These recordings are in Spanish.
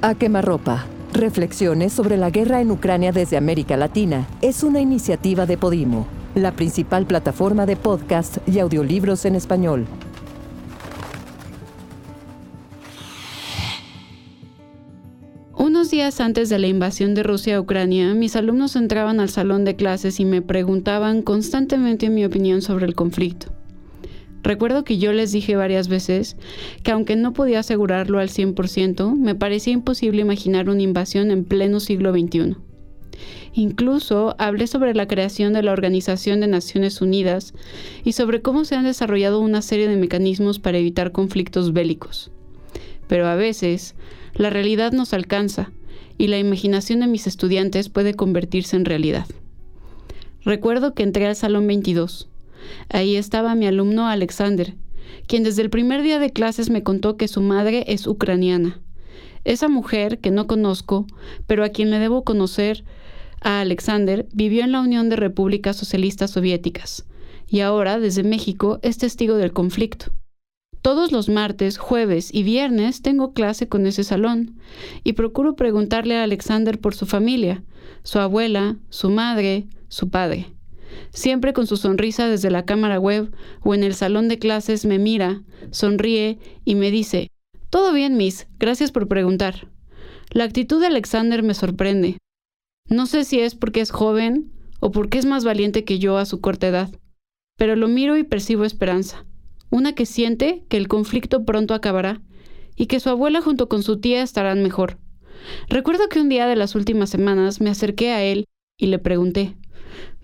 A quemarropa. Reflexiones sobre la guerra en Ucrania desde América Latina es una iniciativa de Podimo, la principal plataforma de podcast y audiolibros en español. Unos días antes de la invasión de Rusia a Ucrania, mis alumnos entraban al salón de clases y me preguntaban constantemente mi opinión sobre el conflicto. Recuerdo que yo les dije varias veces que aunque no podía asegurarlo al 100%, me parecía imposible imaginar una invasión en pleno siglo XXI. Incluso hablé sobre la creación de la Organización de Naciones Unidas y sobre cómo se han desarrollado una serie de mecanismos para evitar conflictos bélicos. Pero a veces, la realidad nos alcanza y la imaginación de mis estudiantes puede convertirse en realidad. Recuerdo que entré al Salón 22 Ahí estaba mi alumno Alexander, quien desde el primer día de clases me contó que su madre es ucraniana. Esa mujer, que no conozco, pero a quien le debo conocer, a Alexander, vivió en la Unión de Repúblicas Socialistas Soviéticas y ahora, desde México, es testigo del conflicto. Todos los martes, jueves y viernes tengo clase con ese salón y procuro preguntarle a Alexander por su familia, su abuela, su madre, su padre. Siempre con su sonrisa desde la cámara web o en el salón de clases me mira, sonríe y me dice, Todo bien, Miss, gracias por preguntar. La actitud de Alexander me sorprende. No sé si es porque es joven o porque es más valiente que yo a su corta edad, pero lo miro y percibo esperanza, una que siente que el conflicto pronto acabará y que su abuela junto con su tía estarán mejor. Recuerdo que un día de las últimas semanas me acerqué a él y le pregunté,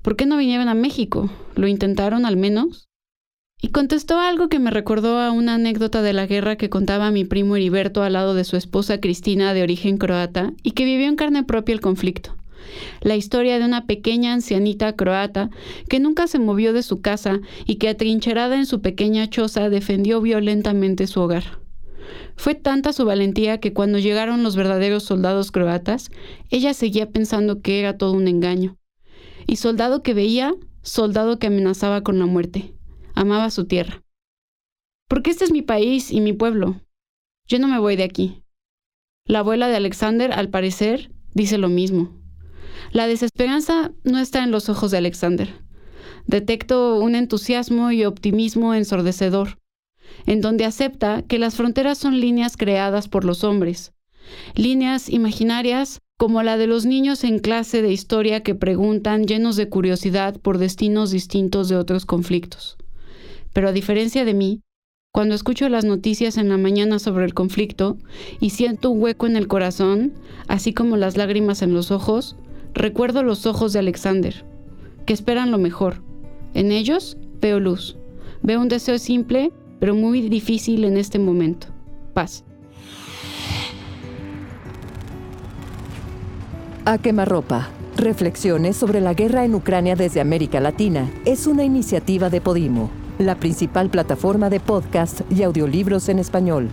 ¿Por qué no vinieron a México? ¿Lo intentaron al menos? Y contestó algo que me recordó a una anécdota de la guerra que contaba mi primo Heriberto al lado de su esposa Cristina de origen croata y que vivió en carne propia el conflicto. La historia de una pequeña ancianita croata que nunca se movió de su casa y que atrincherada en su pequeña choza defendió violentamente su hogar. Fue tanta su valentía que cuando llegaron los verdaderos soldados croatas, ella seguía pensando que era todo un engaño y soldado que veía, soldado que amenazaba con la muerte. Amaba su tierra. Porque este es mi país y mi pueblo. Yo no me voy de aquí. La abuela de Alexander, al parecer, dice lo mismo. La desesperanza no está en los ojos de Alexander. Detecto un entusiasmo y optimismo ensordecedor, en donde acepta que las fronteras son líneas creadas por los hombres, líneas imaginarias como la de los niños en clase de historia que preguntan llenos de curiosidad por destinos distintos de otros conflictos. Pero a diferencia de mí, cuando escucho las noticias en la mañana sobre el conflicto y siento un hueco en el corazón, así como las lágrimas en los ojos, recuerdo los ojos de Alexander, que esperan lo mejor. En ellos veo luz. Veo un deseo simple, pero muy difícil en este momento. Paz. A quemarropa. Reflexiones sobre la guerra en Ucrania desde América Latina es una iniciativa de Podimo, la principal plataforma de podcast y audiolibros en español.